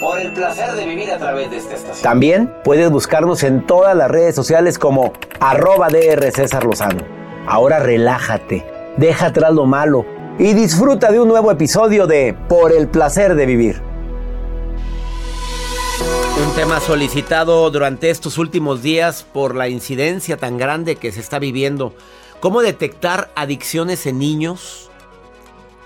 Por el placer de vivir a través de esta estación. También puedes buscarnos en todas las redes sociales como arroba DR César Lozano. Ahora relájate, deja atrás lo malo y disfruta de un nuevo episodio de Por el placer de vivir. Un tema solicitado durante estos últimos días por la incidencia tan grande que se está viviendo. ¿Cómo detectar adicciones en niños?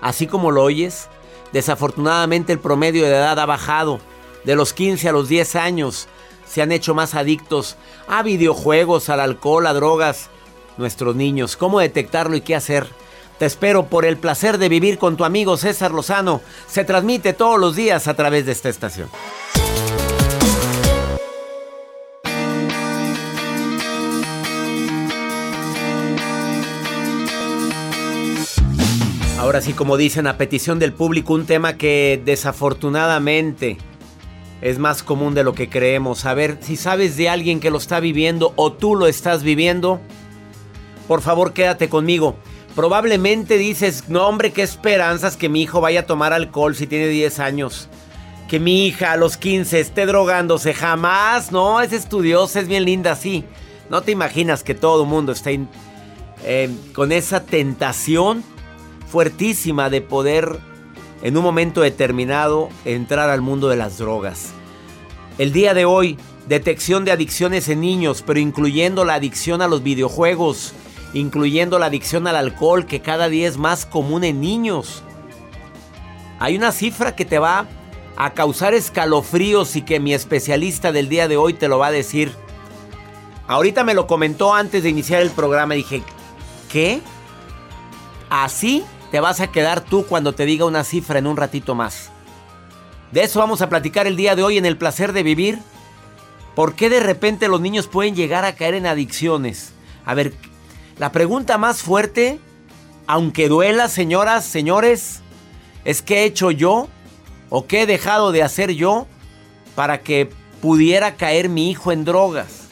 Así como lo oyes, Desafortunadamente el promedio de edad ha bajado. De los 15 a los 10 años se han hecho más adictos a videojuegos, al alcohol, a drogas. Nuestros niños, ¿cómo detectarlo y qué hacer? Te espero por el placer de vivir con tu amigo César Lozano. Se transmite todos los días a través de esta estación. Ahora sí, como dicen, a petición del público, un tema que desafortunadamente es más común de lo que creemos. A ver, si sabes de alguien que lo está viviendo o tú lo estás viviendo, por favor quédate conmigo. Probablemente dices, no hombre, qué esperanzas que mi hijo vaya a tomar alcohol si tiene 10 años. Que mi hija a los 15 esté drogándose. Jamás, no, es estudiosa, es bien linda, sí. No te imaginas que todo el mundo esté eh, con esa tentación fuertísima de poder en un momento determinado entrar al mundo de las drogas. El día de hoy, detección de adicciones en niños, pero incluyendo la adicción a los videojuegos, incluyendo la adicción al alcohol, que cada día es más común en niños. Hay una cifra que te va a causar escalofríos y que mi especialista del día de hoy te lo va a decir. Ahorita me lo comentó antes de iniciar el programa y dije, ¿qué? ¿Así? Te vas a quedar tú cuando te diga una cifra en un ratito más. De eso vamos a platicar el día de hoy en el placer de vivir. ¿Por qué de repente los niños pueden llegar a caer en adicciones? A ver, la pregunta más fuerte, aunque duela, señoras, señores, es qué he hecho yo o qué he dejado de hacer yo para que pudiera caer mi hijo en drogas.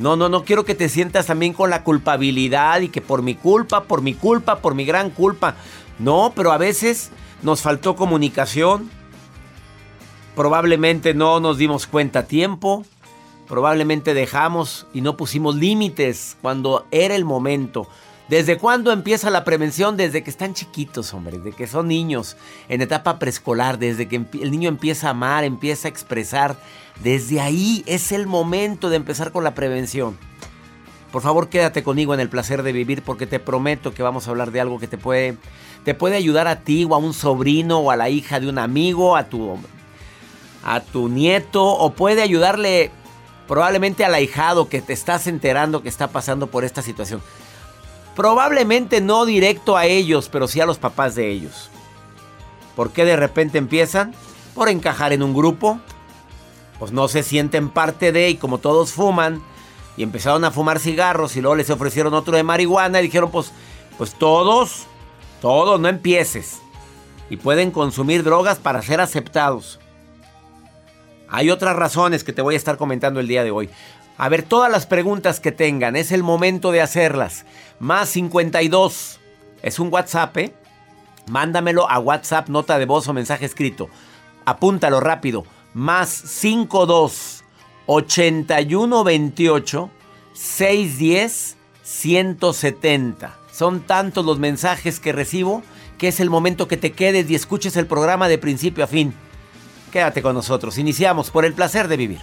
No, no, no quiero que te sientas también con la culpabilidad y que por mi culpa, por mi culpa, por mi gran culpa. No, pero a veces nos faltó comunicación. Probablemente no nos dimos cuenta a tiempo. Probablemente dejamos y no pusimos límites cuando era el momento. ¿Desde cuándo empieza la prevención? Desde que están chiquitos, hombre, desde que son niños, en etapa preescolar, desde que el niño empieza a amar, empieza a expresar. Desde ahí es el momento de empezar con la prevención. Por favor, quédate conmigo en el placer de vivir porque te prometo que vamos a hablar de algo que te puede, te puede ayudar a ti o a un sobrino o a la hija de un amigo, a tu, a tu nieto o puede ayudarle probablemente al ahijado que te estás enterando que está pasando por esta situación. Probablemente no directo a ellos, pero sí a los papás de ellos. ¿Por qué de repente empiezan? Por encajar en un grupo. Pues no se sienten parte de y como todos fuman y empezaron a fumar cigarros y luego les ofrecieron otro de marihuana y dijeron pues, pues todos, todos, no empieces. Y pueden consumir drogas para ser aceptados. Hay otras razones que te voy a estar comentando el día de hoy. A ver, todas las preguntas que tengan, es el momento de hacerlas. Más 52. Es un WhatsApp, ¿eh? Mándamelo a WhatsApp, nota de voz o mensaje escrito. Apúntalo rápido. Más 52 81 28 610 170. Son tantos los mensajes que recibo que es el momento que te quedes y escuches el programa de principio a fin. Quédate con nosotros. Iniciamos por el placer de vivir.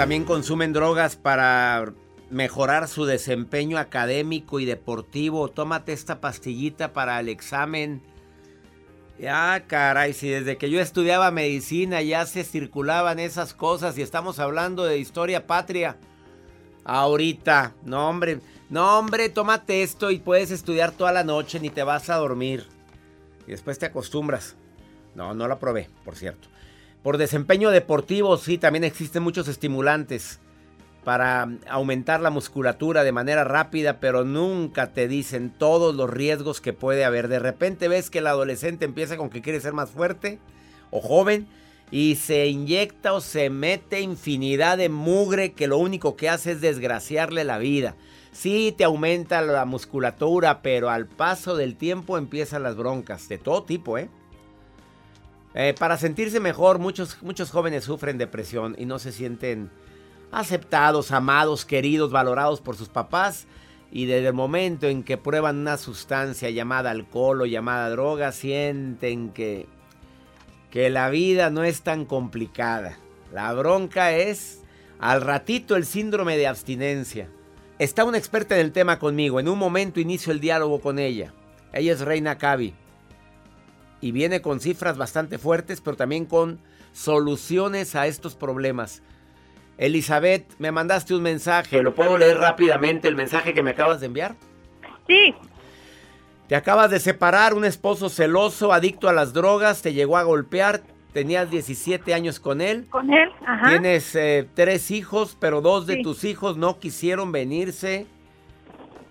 También consumen drogas para mejorar su desempeño académico y deportivo. Tómate esta pastillita para el examen. Ya, caray, si desde que yo estudiaba medicina ya se circulaban esas cosas y estamos hablando de historia patria. Ahorita, no hombre, No, hombre, tómate esto y puedes estudiar toda la noche, ni te vas a dormir. Y después te acostumbras. No, no la probé, por cierto. Por desempeño deportivo, sí, también existen muchos estimulantes para aumentar la musculatura de manera rápida, pero nunca te dicen todos los riesgos que puede haber. De repente ves que el adolescente empieza con que quiere ser más fuerte o joven y se inyecta o se mete infinidad de mugre que lo único que hace es desgraciarle la vida. Sí, te aumenta la musculatura, pero al paso del tiempo empiezan las broncas, de todo tipo, ¿eh? Eh para sentirse mejor, muchos, muchos jóvenes sufren depresión y no se sienten aceptados, amados, queridos, valorados por sus papás. Y desde el momento en que prueban una sustancia llamada alcohol o llamada droga, sienten que, que la vida no es tan complicada. La bronca es al ratito el síndrome de abstinencia. Está una experta en el tema conmigo. En un momento inicio el diálogo con ella. Ella es Reina Cavi. Y viene con cifras bastante fuertes, pero también con soluciones a estos problemas. Elizabeth, me mandaste un mensaje. ¿Lo puedo leer rápidamente el mensaje que me acabas de enviar? Sí. Te acabas de separar, un esposo celoso, adicto a las drogas, te llegó a golpear, tenías 17 años con él. Con él, ajá. Tienes eh, tres hijos, pero dos de tus hijos no quisieron venirse.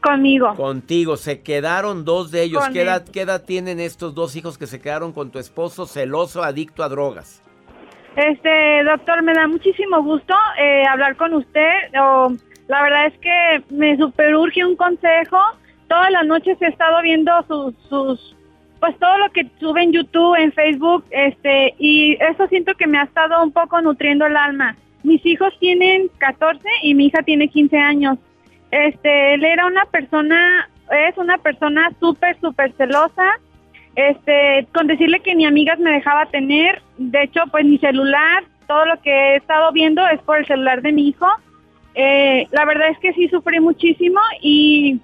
Conmigo. Contigo, se quedaron dos de ellos. ¿Qué edad, ¿Qué edad tienen estos dos hijos que se quedaron con tu esposo celoso, adicto a drogas? Este, doctor, me da muchísimo gusto eh, hablar con usted. la verdad es que me superurge un consejo. Todas las noches he estado viendo sus, sus, pues todo lo que sube en YouTube, en Facebook, este, y eso siento que me ha estado un poco nutriendo el alma. Mis hijos tienen 14 y mi hija tiene 15 años. Este, él era una persona, es una persona súper, súper celosa este, con decirle que ni amigas me dejaba tener, de hecho, pues mi celular, todo lo que he estado viendo es por el celular de mi hijo. Eh, la verdad es que sí sufrí muchísimo y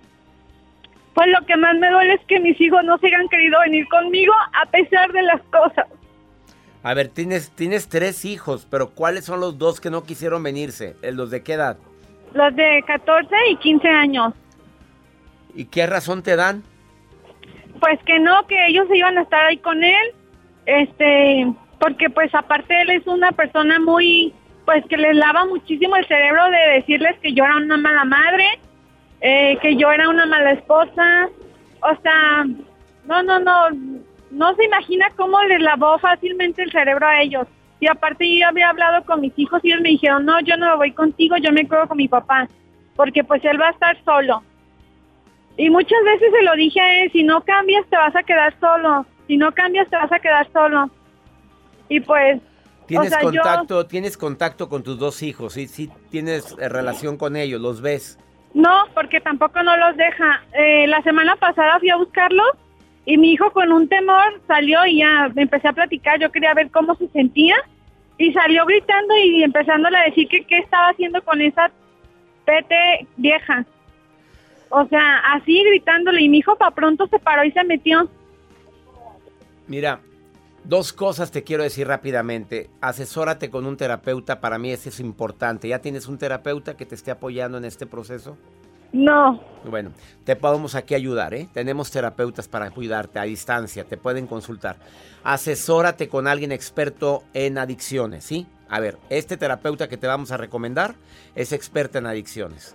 pues lo que más me duele es que mis hijos no se hayan querido venir conmigo a pesar de las cosas. A ver, tienes, tienes tres hijos, pero ¿cuáles son los dos que no quisieron venirse? ¿Los de qué edad? Los de 14 y 15 años. ¿Y qué razón te dan? Pues que no, que ellos iban a estar ahí con él, este, porque pues aparte él es una persona muy, pues que les lava muchísimo el cerebro de decirles que yo era una mala madre, eh, que yo era una mala esposa, o sea, no, no, no, no se imagina cómo les lavó fácilmente el cerebro a ellos. Y aparte yo había hablado con mis hijos y ellos me dijeron, no, yo no me voy contigo, yo me quedo con mi papá, porque pues él va a estar solo. Y muchas veces se lo dije a él, si no cambias te vas a quedar solo, si no cambias te vas a quedar solo. Y pues... ¿Tienes contacto, tienes contacto con tus dos hijos? ¿Sí, sí tienes eh, relación con ellos? ¿Los ves? No, porque tampoco no los deja. Eh, la semana pasada fui a buscarlos y mi hijo con un temor salió y ya me empecé a platicar. Yo quería ver cómo se sentía y salió gritando y empezándole a decir que qué estaba haciendo con esa pete vieja. O sea, así gritándole y mi hijo para pronto se paró y se metió. Mira, dos cosas te quiero decir rápidamente. Asesórate con un terapeuta, para mí eso es importante. ¿Ya tienes un terapeuta que te esté apoyando en este proceso? No. Bueno, te podemos aquí ayudar, ¿eh? Tenemos terapeutas para cuidarte a distancia, te pueden consultar. Asesórate con alguien experto en adicciones, ¿sí? A ver, este terapeuta que te vamos a recomendar es experta en adicciones.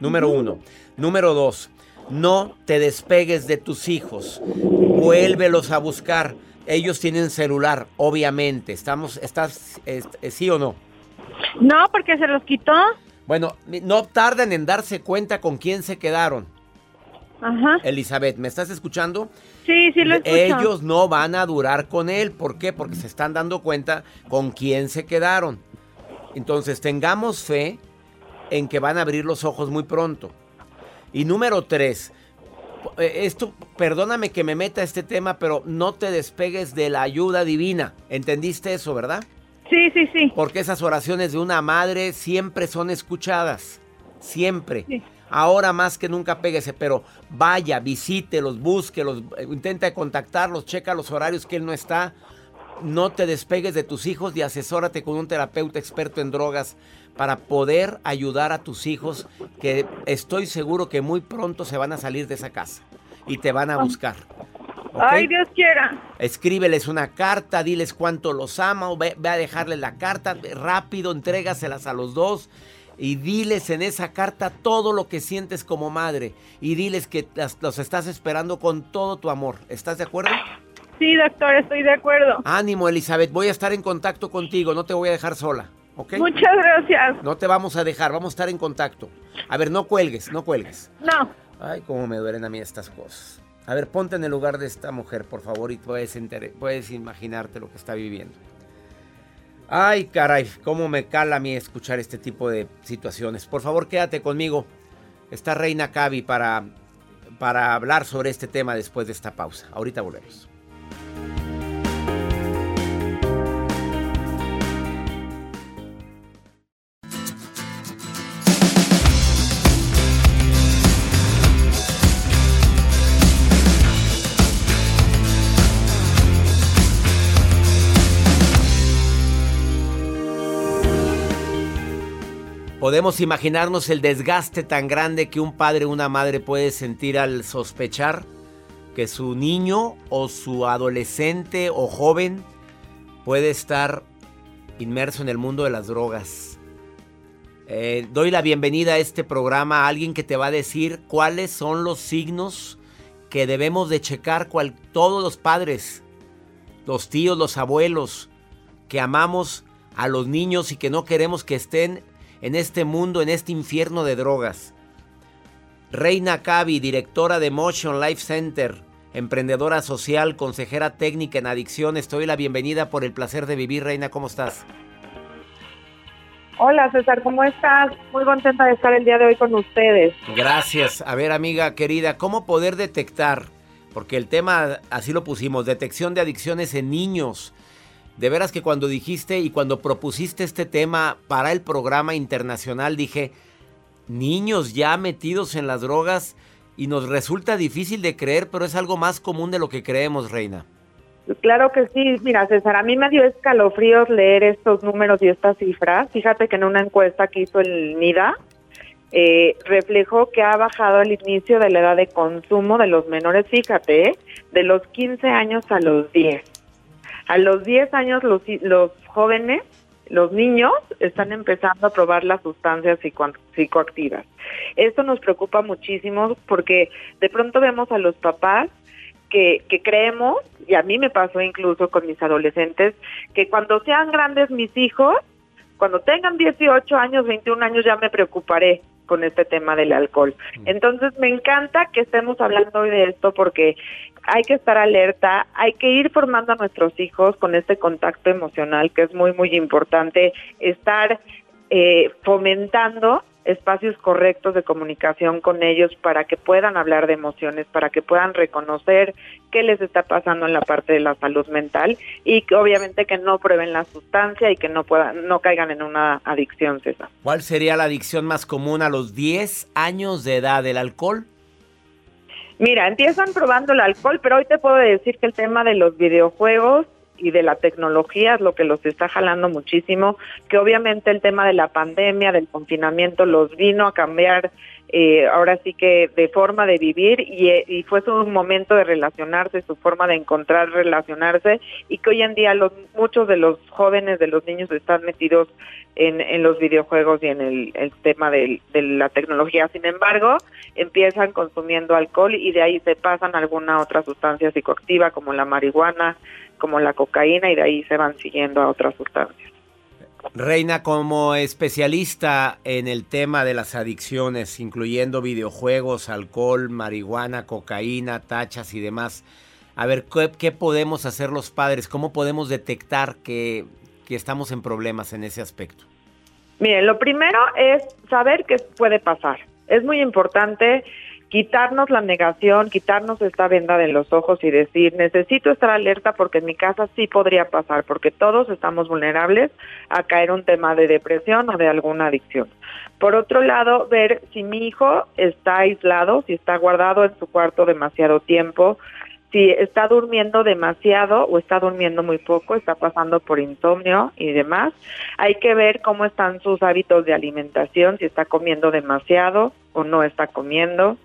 Número uno. Número dos, no te despegues de tus hijos. Vuélvelos a buscar. Ellos tienen celular, obviamente. Estamos, ¿Estás, sí o no? No, porque se los quitó. Bueno, no tardan en darse cuenta con quién se quedaron. Ajá. Elizabeth, ¿me estás escuchando? Sí, sí lo escucho. Ellos no van a durar con él. ¿Por qué? Porque se están dando cuenta con quién se quedaron. Entonces, tengamos fe en que van a abrir los ojos muy pronto. Y número tres, eh, esto, perdóname que me meta este tema, pero no te despegues de la ayuda divina. ¿Entendiste eso, verdad? Sí, sí, sí. Porque esas oraciones de una madre siempre son escuchadas. Siempre. Ahora más que nunca péguese, pero vaya, visítelos, búsquelos, intenta contactarlos, checa los horarios que él no está. no te despegues de tus hijos y asesórate con un terapeuta experto en drogas para poder ayudar a tus hijos que estoy seguro que muy pronto se van a salir de esa casa y te van a buscar. Ay, Dios quiera. Escríbeles una carta, diles cuánto los ama o ve, a dejarles la carta, rápido, entrégaselas a los dos y diles en esa carta todo lo que sientes como madre y diles que los estás esperando con todo tu amor. ¿Estás de acuerdo? Sí, doctor, estoy de acuerdo. Ánimo, Elizabeth, voy a estar en contacto contigo, no te voy a dejar sola. Muchas gracias. No te vamos a dejar, vamos a estar en contacto. A ver, no cuelgues, no cuelgues. No. Ay, cómo me duelen a mí estas cosas. A ver, ponte en el lugar de esta mujer, por favor, y puedes, puedes imaginarte lo que está viviendo. Ay, caray, cómo me cala a mí escuchar este tipo de situaciones. Por favor, quédate conmigo. Está Reina Cavi para, para hablar sobre este tema después de esta pausa. Ahorita volvemos. Podemos imaginarnos el desgaste tan grande que un padre o una madre puede sentir al sospechar que su niño o su adolescente o joven puede estar inmerso en el mundo de las drogas. Eh, doy la bienvenida a este programa a alguien que te va a decir cuáles son los signos que debemos de checar cual, todos los padres, los tíos, los abuelos, que amamos a los niños y que no queremos que estén en este mundo, en este infierno de drogas. Reina Cavi, directora de Motion Life Center, emprendedora social, consejera técnica en adicciones. Te doy la bienvenida por el placer de vivir, Reina. ¿Cómo estás? Hola César, ¿cómo estás? Muy contenta de estar el día de hoy con ustedes. Gracias. A ver, amiga querida, ¿cómo poder detectar? Porque el tema, así lo pusimos, detección de adicciones en niños. De veras que cuando dijiste y cuando propusiste este tema para el programa internacional, dije, niños ya metidos en las drogas y nos resulta difícil de creer, pero es algo más común de lo que creemos, Reina. Claro que sí, mira César, a mí me dio escalofríos leer estos números y estas cifras. Fíjate que en una encuesta que hizo el NIDA, eh, reflejó que ha bajado el inicio de la edad de consumo de los menores, fíjate, de los 15 años a los 10. A los 10 años los, los jóvenes, los niños, están empezando a probar las sustancias psicoactivas. Esto nos preocupa muchísimo porque de pronto vemos a los papás que, que, creemos, y a mí me pasó incluso con mis adolescentes, que cuando sean grandes mis hijos, cuando tengan 18 años, 21 años, ya me preocuparé con este tema del alcohol. Mm. Entonces me encanta que estemos hablando hoy de esto porque hay que estar alerta, hay que ir formando a nuestros hijos con este contacto emocional que es muy, muy importante, estar eh, fomentando espacios correctos de comunicación con ellos para que puedan hablar de emociones, para que puedan reconocer qué les está pasando en la parte de la salud mental y que obviamente que no prueben la sustancia y que no puedan no caigan en una adicción, César. ¿Cuál sería la adicción más común a los 10 años de edad del alcohol? Mira, empiezan probando el alcohol, pero hoy te puedo decir que el tema de los videojuegos y de la tecnología es lo que los está jalando muchísimo, que obviamente el tema de la pandemia, del confinamiento, los vino a cambiar eh, ahora sí que de forma de vivir y, y, fue su momento de relacionarse, su forma de encontrar relacionarse y que hoy en día los muchos de los jóvenes, de los niños están metidos en, en los videojuegos y en el, tema de, de, la tecnología. Sin embargo, empiezan consumiendo alcohol y de ahí se pasan alguna otra sustancia psicoactiva como la marihuana, como la cocaína y de ahí se van siguiendo a otras sustancias. Reina, como especialista en el tema de las adicciones, incluyendo videojuegos, alcohol, marihuana, cocaína, tachas y demás, a ver, ¿qué, podemos hacer los padres? ¿Cómo podemos detectar que, que estamos en problemas en ese aspecto? Miren, lo primero es saber qué puede pasar. Es muy importante quitarnos la negación, quitarnos esta venda de los ojos y decir, necesito estar alerta porque en mi casa sí podría pasar, porque todos estamos vulnerables a caer un tema de depresión o de alguna adicción. Por otro lado, ver si mi hijo está aislado, si está guardado en su cuarto demasiado tiempo, si está durmiendo demasiado o está durmiendo muy poco, está pasando por insomnio y demás. Hay que ver cómo están sus hábitos de alimentación, si está comiendo demasiado o no está comiendo,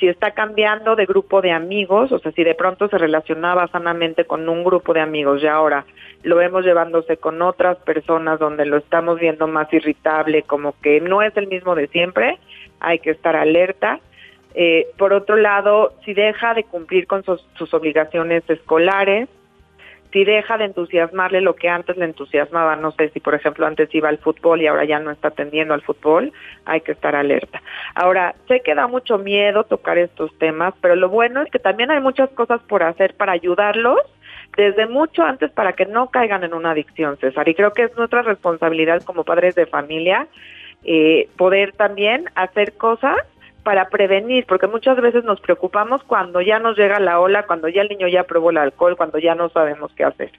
si está cambiando de grupo de amigos, o sea, si de pronto se relacionaba sanamente con un grupo de amigos y ahora lo vemos llevándose con otras personas donde lo estamos viendo más irritable, como que no es el mismo de siempre, hay que estar alerta eh, por otro lado, si deja de cumplir con sus, obligaciones escolares, si deja de entusiasmarle lo que antes le entusiasmaba, no sé si por ejemplo antes iba al fútbol y ahora ya no está atendiendo al fútbol, hay que estar alerta. Ahora, sé que da mucho miedo tocar estos temas, pero lo bueno es que también hay muchas cosas por hacer para ayudarlos desde mucho antes para que no caigan en una adicción, César. Y creo que es nuestra responsabilidad como padres de familia eh, poder también hacer cosas para prevenir, porque muchas veces nos preocupamos cuando ya nos llega la ola, cuando ya el niño ya probó el alcohol, cuando ya no sabemos qué hacer.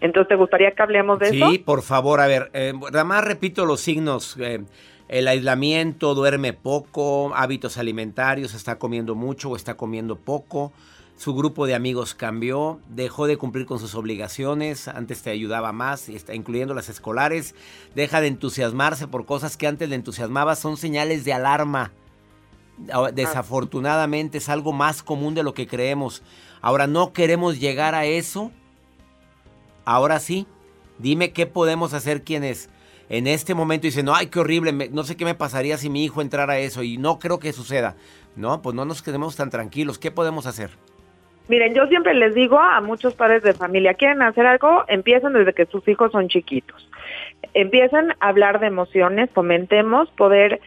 Entonces, ¿te gustaría que hablemos de eso? Sí, por favor, a ver, eh, nada más repito los signos. Eh, el aislamiento, duerme poco, hábitos alimentarios, está comiendo mucho o está comiendo poco. Su grupo de amigos cambió, dejó de cumplir con sus obligaciones, antes te ayudaba más, incluyendo las escolares, deja de entusiasmarse por cosas que antes le entusiasmaba, son señales de alarma. Ah. Desafortunadamente es algo más común de lo que creemos. Ahora no queremos llegar a eso. Ahora sí, dime qué podemos hacer quienes en este momento dicen, no, ay, qué horrible, no sé qué me pasaría si mi hijo entrara a eso y no creo que suceda. No, pues no nos quedemos tan tranquilos. ¿Qué podemos hacer? Miren, yo siempre les digo a muchos padres de familia, quieren hacer algo, empiecen desde que sus hijos son chiquitos. Empiecen a hablar de emociones, fomentemos poder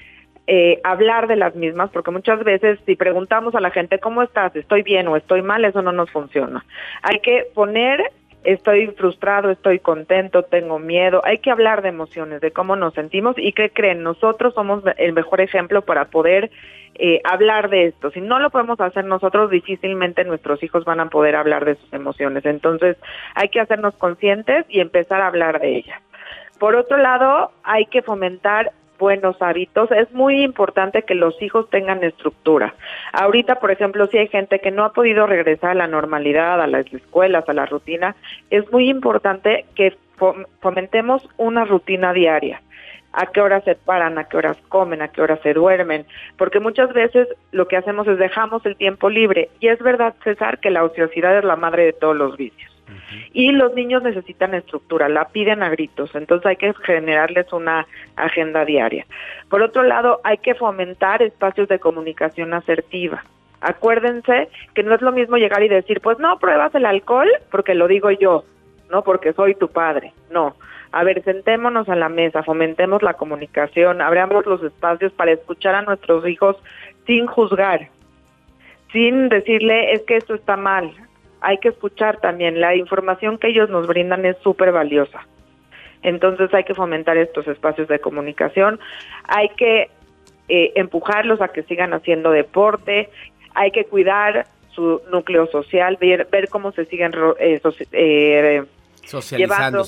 eh, hablar de las mismas, porque muchas veces si preguntamos a la gente cómo estás, estoy bien o estoy mal, eso no nos funciona. Hay que poner estoy frustrado, estoy contento, tengo miedo. Hay que hablar de emociones, de cómo nos sentimos y qué creen. Nosotros somos el mejor ejemplo para poder eh, hablar de esto. Si no lo podemos hacer nosotros, difícilmente nuestros hijos van a poder hablar de sus emociones. Entonces, hay que hacernos conscientes y empezar a hablar de ellas. Por otro lado, hay que fomentar buenos hábitos, es muy importante que los hijos tengan estructura. Ahorita, por ejemplo, si hay gente que no ha podido regresar a la normalidad, a las escuelas, a la rutina, es muy importante que fomentemos una rutina diaria a qué horas se paran, a qué horas comen, a qué horas se duermen, porque muchas veces lo que hacemos es dejamos el tiempo libre. Y es verdad, César, que la ociosidad es la madre de todos los vicios. Y los niños necesitan estructura, la piden a gritos, entonces hay que generarles una agenda diaria. Por otro lado, hay que fomentar espacios de comunicación asertiva. Acuérdense que no es lo mismo llegar y decir, pues no pruebas el alcohol porque lo digo yo, no porque soy tu padre, no. A ver, sentémonos a la mesa, fomentemos la comunicación, abramos los espacios para escuchar a nuestros hijos sin juzgar, sin decirle es que esto está mal, hay que escuchar también. La información que ellos nos brindan es súper valiosa. Entonces hay que fomentar estos espacios de comunicación, hay que eh, empujarlos a que sigan haciendo deporte, hay que cuidar su núcleo social, ver, ver cómo se siguen eh, eh, socializando,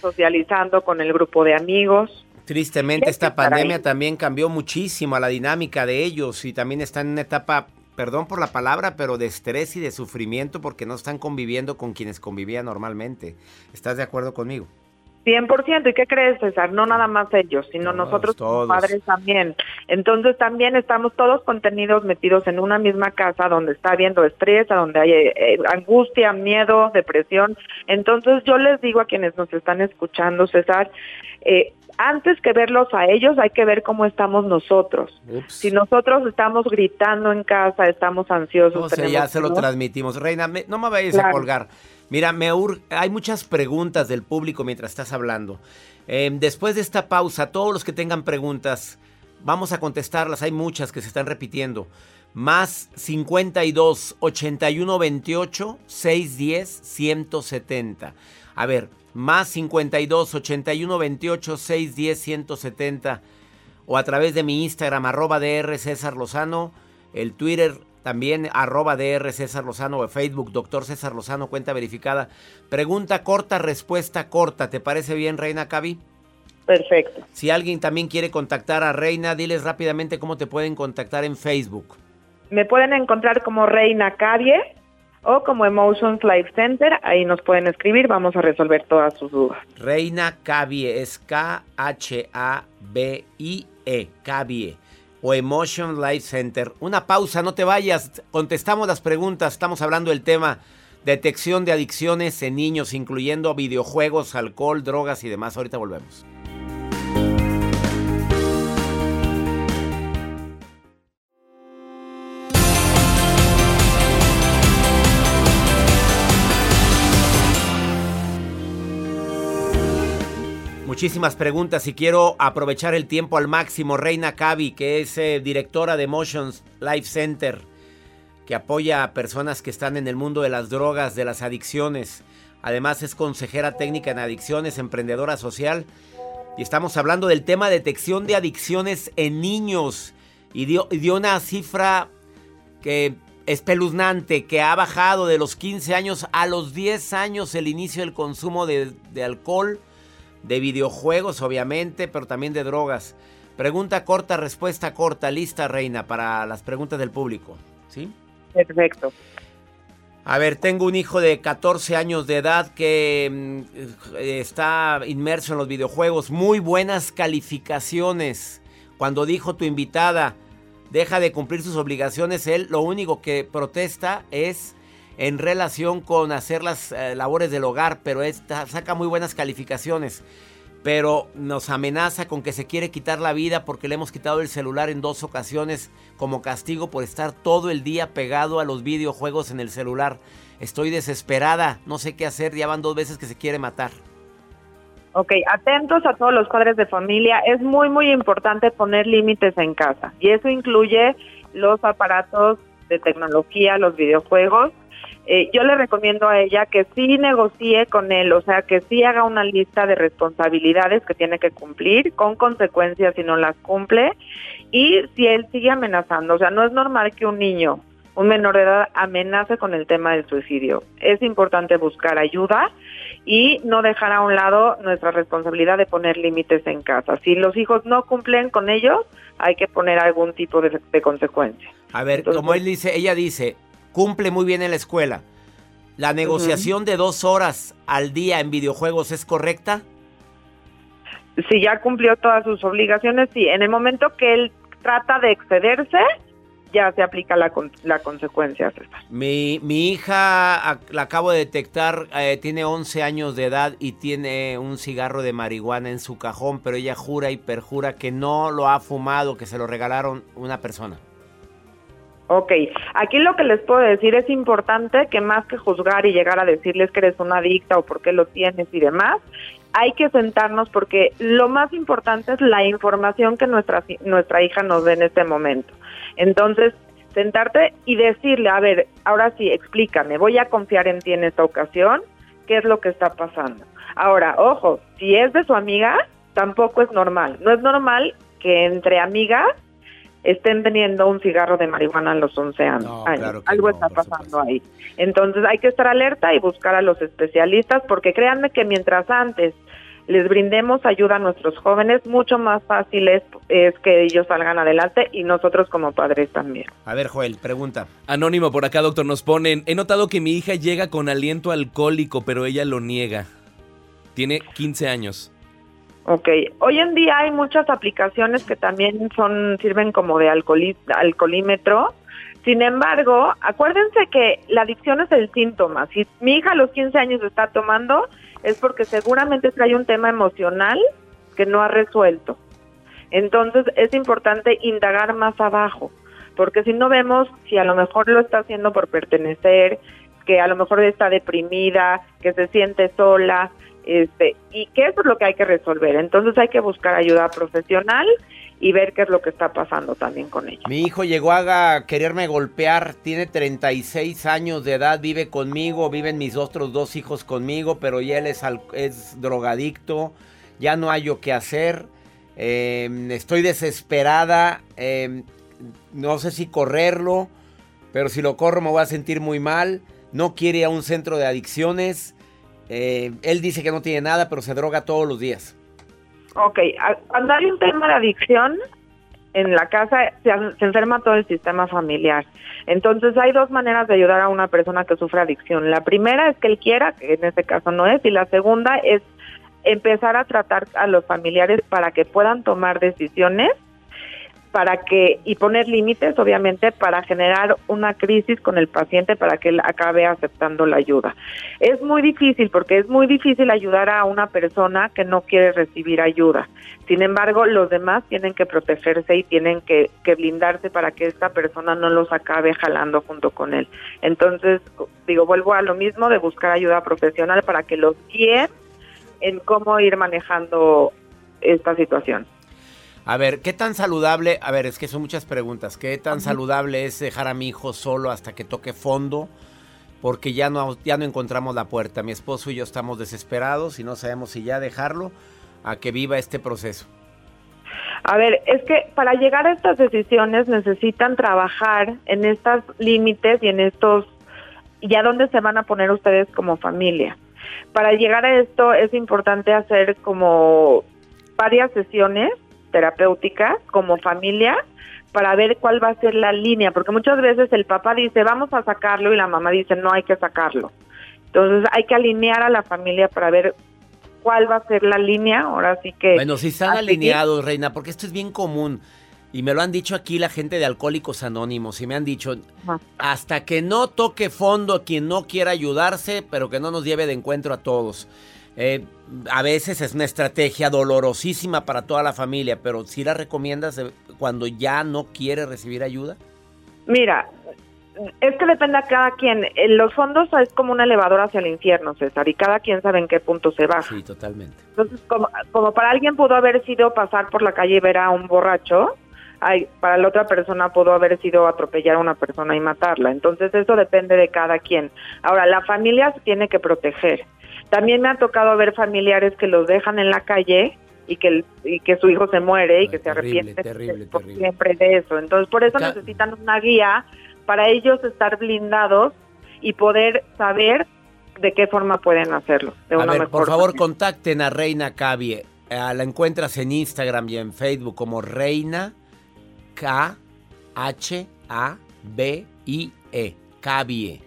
socializando con el grupo de amigos. Tristemente esta pandemia también cambió muchísimo a la dinámica de ellos y también están en una etapa perdón por la palabra, pero de estrés y de sufrimiento porque no están conviviendo con quienes convivían normalmente. ¿Estás de acuerdo conmigo? 100%. ¿Y qué crees, César? No nada más ellos, sino nosotros como padres también. Entonces también estamos todos contenidos metidos en una misma casa donde está habiendo estrés, donde hay eh, angustia, miedo, depresión. Entonces yo les digo a quienes nos están escuchando, César, eh, antes que verlos a ellos, hay que ver cómo estamos nosotros. Si nosotros estamos gritando en casa, estamos ansiosos. No ya se lo transmitimos. Reina, no me vayas a colgar. Mira, me hay muchas preguntas del público mientras estás hablando. Em, después de esta pausa, todos los que tengan preguntas, vamos a contestarlas. Hay muchas que se están repitiendo. Más 52 81 28 610 170. A ver, más 52 81 28 610 170 o a través de mi Instagram arroba DR César Lozano, el Twitter también arroba DR César Lozano o Facebook Doctor César Lozano, cuenta verificada. Pregunta corta, respuesta corta. ¿Te parece bien, Reina Cavi? Perfecto. Si alguien también quiere contactar a Reina, diles rápidamente cómo te pueden contactar en Facebook. Me pueden encontrar como Reina Cavie o como Emotions Life Center, ahí nos pueden escribir, vamos a resolver todas sus dudas. Reina Cabie, es K-H-A-B-I-E, Cabie, o Emotion Life Center. Una pausa, no te vayas, contestamos las preguntas, estamos hablando del tema detección de adicciones en niños, incluyendo videojuegos, alcohol, drogas y demás. Ahorita volvemos. Muchísimas preguntas y quiero aprovechar el tiempo al máximo. Reina Cavi, que es eh, directora de Motions Life Center, que apoya a personas que están en el mundo de las drogas, de las adicciones. Además es consejera técnica en adicciones, emprendedora social. Y estamos hablando del tema de detección de adicciones en niños. Y dio, una cifra que espeluznante, que ha bajado de los 15 años a los 10 años el inicio del consumo de alcohol de videojuegos, obviamente, pero también de drogas. Pregunta corta, respuesta corta, lista, Reina, para las preguntas del público. ¿Sí? Perfecto. A ver, tengo un hijo de 14 años de edad que mm, está inmerso en los videojuegos. Muy buenas calificaciones. Cuando dijo tu invitada, deja de cumplir sus obligaciones, él lo único que protesta es en relación con hacer las eh, labores del hogar, pero esta, saca muy buenas calificaciones. Pero nos amenaza con que se quiere quitar la vida porque le hemos quitado el celular en dos ocasiones como castigo por estar todo el día pegado a los videojuegos en el celular. Estoy desesperada, no sé qué hacer, ya van dos veces que se quiere matar. Ok, atentos a todos los padres de familia. Es muy, muy importante poner límites en casa. Y eso incluye los aparatos de tecnología, los videojuegos, eh, yo le recomiendo a ella que sí negocie con él, o sea, que sí haga una lista de responsabilidades que tiene que cumplir, con consecuencias si no las cumple, y si él sigue amenazando, o sea, no es normal que un niño, un menor de edad, amenace con el tema del suicidio. Es importante buscar ayuda y no dejar a un lado nuestra responsabilidad de poner límites en casa. Si los hijos no cumplen con ellos, hay que poner algún tipo de, consecuencia. A ver, como él dice, ella dice, cumple muy bien en la escuela. ¿La negociación de dos horas al día en videojuegos es correcta? Si ya cumplió todas sus obligaciones, sí. En el momento que él trata de excederse, ya se aplica la, la consecuencia. Mi, mi hija, la acabo de detectar, eh, tiene 11 años de edad y tiene un cigarro de marihuana en su cajón, pero ella jura y perjura que no lo ha fumado, que se lo regalaron una persona. Ok, aquí lo que les puedo decir es importante que más que juzgar y llegar a decirles que eres una adicta o por qué lo tienes y demás, hay que sentarnos porque lo más importante es la información que nuestra, nuestra hija nos dé en este momento. Entonces, sentarte y decirle, a ver, ahora sí, explícame, voy a confiar en ti en esta ocasión, ¿qué es lo que está pasando? Ahora, ojo, si es de su amiga, tampoco es normal. No es normal que entre amigas estén teniendo un cigarro de marihuana a los 11 años. Algo está pasando ahí. Entonces hay que estar alerta y buscar a los especialistas porque créanme que mientras antes les brindemos ayuda a nuestros jóvenes, mucho más fácil es, que ellos salgan adelante y nosotros como padres también. A ver, Joel, pregunta. Anónimo por acá, doctor, nos ponen, he notado que mi hija llega con aliento alcohólico, pero ella lo niega. Tiene 15 años. Ok, hoy en día hay muchas aplicaciones que también son sirven como de alcoholímetro. Sin embargo, acuérdense que la adicción es el síntoma. Si mi hija a los 15 años está tomando, es porque seguramente trae un tema emocional que no ha resuelto. Entonces es importante indagar más abajo, porque si no vemos si a lo mejor lo está haciendo por pertenecer, que a lo mejor está deprimida, que se siente sola, este, y que eso es lo que hay que resolver. Entonces hay que buscar ayuda profesional y ver qué es lo que está pasando también con ella. Mi hijo llegó a quererme golpear, tiene 36 años de edad, vive conmigo, viven mis otros dos hijos conmigo, pero ya él es, es drogadicto, ya no hay yo qué hacer, em, estoy desesperada, em, no sé si correrlo, pero si lo corro me voy a sentir muy mal, no quiere ir a un centro de adicciones eh, él dice que no tiene nada, pero se droga todos los días. Ok, cuando hay un tema de adicción, en la casa, se, se, enferma todo el sistema familiar. Entonces hay dos maneras de ayudar a una persona que sufre adicción. La primera es que él quiera, que en este caso no es, y la segunda es empezar a tratar a los familiares para que puedan tomar decisiones para que y poner límites obviamente para generar una crisis con el paciente para que él acabe aceptando la ayuda. Es muy difícil porque es muy difícil ayudar a una persona que no quiere recibir ayuda. Sin embargo, los demás tienen que protegerse y tienen que, que blindarse para que esta persona no los acabe jalando junto con él. Entonces, digo, vuelvo a lo mismo de buscar ayuda profesional para que los guíen en cómo ir manejando esta situación. A ver, ¿qué tan saludable? A ver, es que son muchas preguntas. ¿Qué tan saludable es dejar a mi hijo solo hasta que toque fondo? Porque ya no, ya no encontramos la puerta. Mi esposo y yo estamos desesperados y no sabemos si ya dejarlo a que viva este proceso. A ver, es que para llegar a estas decisiones necesitan trabajar en estos límites y en estos y a dónde se van a poner ustedes como familia. Para llegar a esto es importante hacer como varias sesiones terapéutica como familia para ver cuál va a ser la línea, porque muchas veces el papá dice, vamos a sacarlo y la mamá dice, no hay que sacarlo. Entonces hay que alinear a la familia para ver cuál va a ser la línea, ahora sí que... Bueno, si están alineados, Reina, porque esto es bien común. Y me lo han dicho aquí la gente de Alcohólicos Anónimos y me han dicho, hasta que no toque fondo quien no quiera ayudarse, pero que no nos lleve de encuentro a todos. Eh, a veces es una estrategia dolorosísima para toda la familia, pero ¿sí la recomiendas cuando ya no quiere recibir ayuda? Mira, es que depende a cada quien. Los fondos es como un elevador hacia el infierno, César, y cada quien sabe en qué punto se va. Sí, totalmente. Entonces, como, como para alguien pudo haber sido pasar por la calle y ver a un borracho, hay, para la otra persona pudo haber sido atropellar a una persona y matarla. Entonces, eso depende de cada quien. Ahora, la familia se tiene que proteger. También me ha tocado ver familiares que los dejan en la calle y que, y que su hijo se muere y que se arrepiente siempre de eso. Entonces, por eso necesitan una guía para ellos estar blindados y poder saber de qué forma pueden hacerlo. a ver, por favor, contacten a Reina Cabie. Eh, la encuentras en Instagram y en Facebook como Reina K H A B I E. Cabie.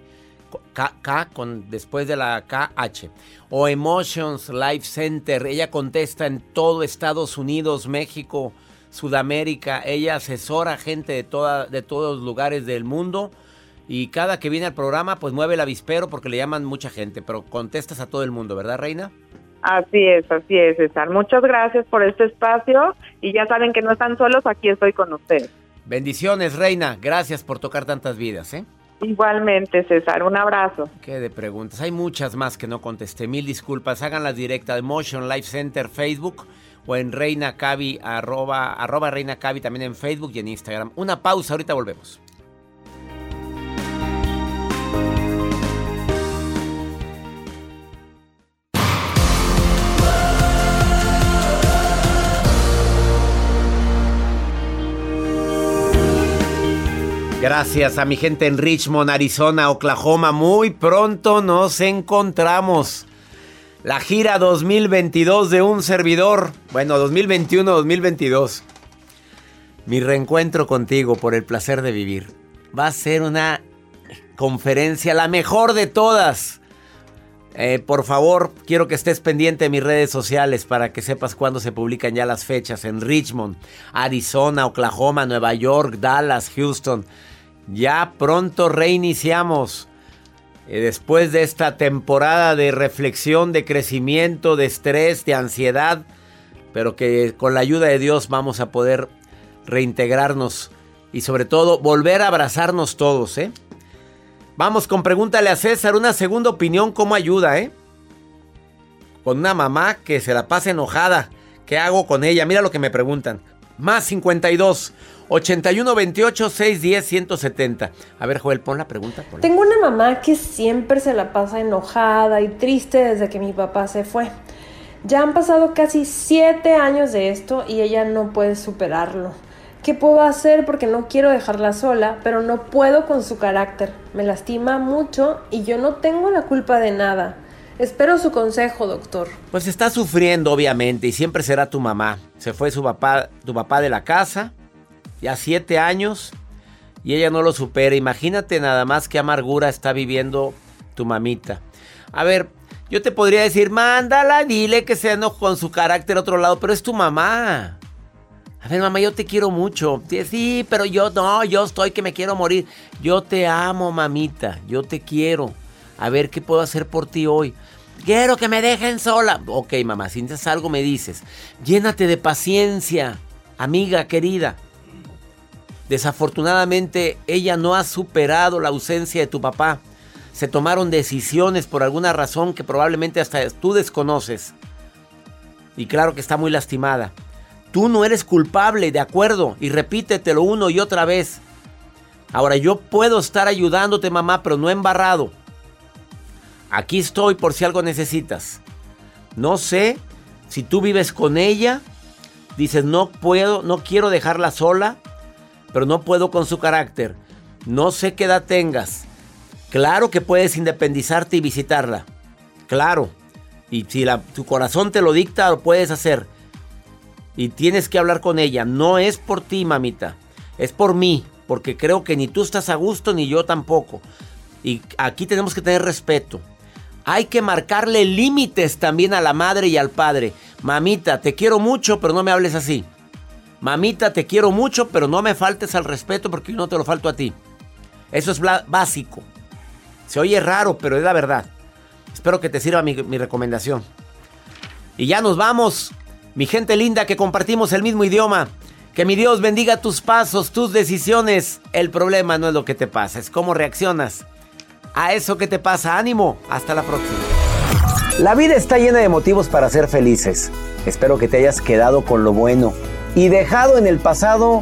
K, con después de la KH. O Emotions Life Center. Ella contesta en todo Estados Unidos, México, Sudamérica. Ella asesora gente de, toda, de todos los lugares del mundo. Y cada que viene al programa, pues mueve el avispero porque le llaman mucha gente. Pero contestas a todo el mundo, ¿verdad, Reina? Así es, así es, César. Muchas gracias por este espacio. Y ya saben que no están solos, aquí estoy con ustedes. Bendiciones, Reina. Gracias por tocar tantas vidas, ¿eh? Igualmente, César, un abrazo. Qué de preguntas. Hay muchas más que no contesté. Mil disculpas. Háganlas directa de Motion Life Center Facebook o en Reina Cavi, arroba, arroba Reina Cavi también en Facebook y en Instagram. Una pausa, ahorita volvemos. Gracias a mi gente en Richmond, Arizona, Oklahoma. Muy pronto nos encontramos. La gira 2022 de un servidor. Bueno, 2021-2022. Mi reencuentro contigo por el placer de vivir. Va a ser una conferencia, la mejor de todas. Eh, por favor, quiero que estés pendiente de mis redes sociales para que sepas cuándo se publican ya las fechas en Richmond, Arizona, Oklahoma, Nueva York, Dallas, Houston. Ya pronto reiniciamos. Eh, después de esta temporada de reflexión, de crecimiento, de estrés, de ansiedad, pero que con la ayuda de Dios vamos a poder reintegrarnos y sobre todo volver a abrazarnos todos, ¿eh? Vamos con pregúntale a César, una segunda opinión, ¿cómo ayuda, eh? Con una mamá que se la pasa enojada, ¿qué hago con ella? Mira lo que me preguntan. Más 52 81 28 610 170. A ver, Joel, pon la pregunta. Tengo una mamá que siempre se la pasa enojada y triste desde que mi papá se fue. Ya han pasado casi 7 años de esto y ella no puede superarlo. ¿Qué puedo hacer? Porque no quiero dejarla sola, pero no puedo con su carácter. Me lastima mucho y yo no tengo la culpa de nada. Espero su consejo, doctor. Pues está sufriendo, obviamente, y siempre será tu mamá. Se fue su papá, tu papá de la casa ya siete años, y ella no lo supera. Imagínate nada más qué amargura está viviendo tu mamita. A ver, yo te podría decir, mándala, dile que se enoje con su carácter a otro lado, pero es tu mamá. A ver, mamá, yo te quiero mucho. Sí, pero yo no, yo estoy que me quiero morir. Yo te amo, mamita. Yo te quiero. A ver qué puedo hacer por ti hoy. Quiero que me dejen sola. Ok, mamá, si necesitas algo me dices. Llénate de paciencia, amiga querida. Desafortunadamente, ella no ha superado la ausencia de tu papá. Se tomaron decisiones por alguna razón que probablemente hasta tú desconoces. Y claro que está muy lastimada. Tú no eres culpable, de acuerdo, y repítetelo uno y otra vez. Ahora yo puedo estar ayudándote, mamá, pero no embarrado. Aquí estoy por si algo necesitas. No sé si tú vives con ella, dices no puedo, no quiero dejarla sola, pero no puedo con su carácter. No sé qué edad tengas. Claro que puedes independizarte y visitarla. Claro. Y si tu corazón te lo dicta, lo puedes hacer. Y tienes que hablar con ella. No es por ti, mamita. Es por mí. Porque creo que ni tú estás a gusto ni yo tampoco. Y aquí tenemos que tener respeto. Hay que marcarle límites también a la madre y al padre. Mamita, te quiero mucho, pero no me hables así. Mamita, te quiero mucho, pero no me faltes al respeto porque yo no te lo falto a ti. Eso es básico. Se oye raro, pero es la verdad. Espero que te sirva mi, mi recomendación. Y ya nos vamos. Mi gente linda que compartimos el mismo idioma. Que mi Dios bendiga tus pasos, tus decisiones. El problema no es lo que te pasa, es cómo reaccionas a eso que te pasa. Ánimo, hasta la próxima. La vida está llena de motivos para ser felices. Espero que te hayas quedado con lo bueno y dejado en el pasado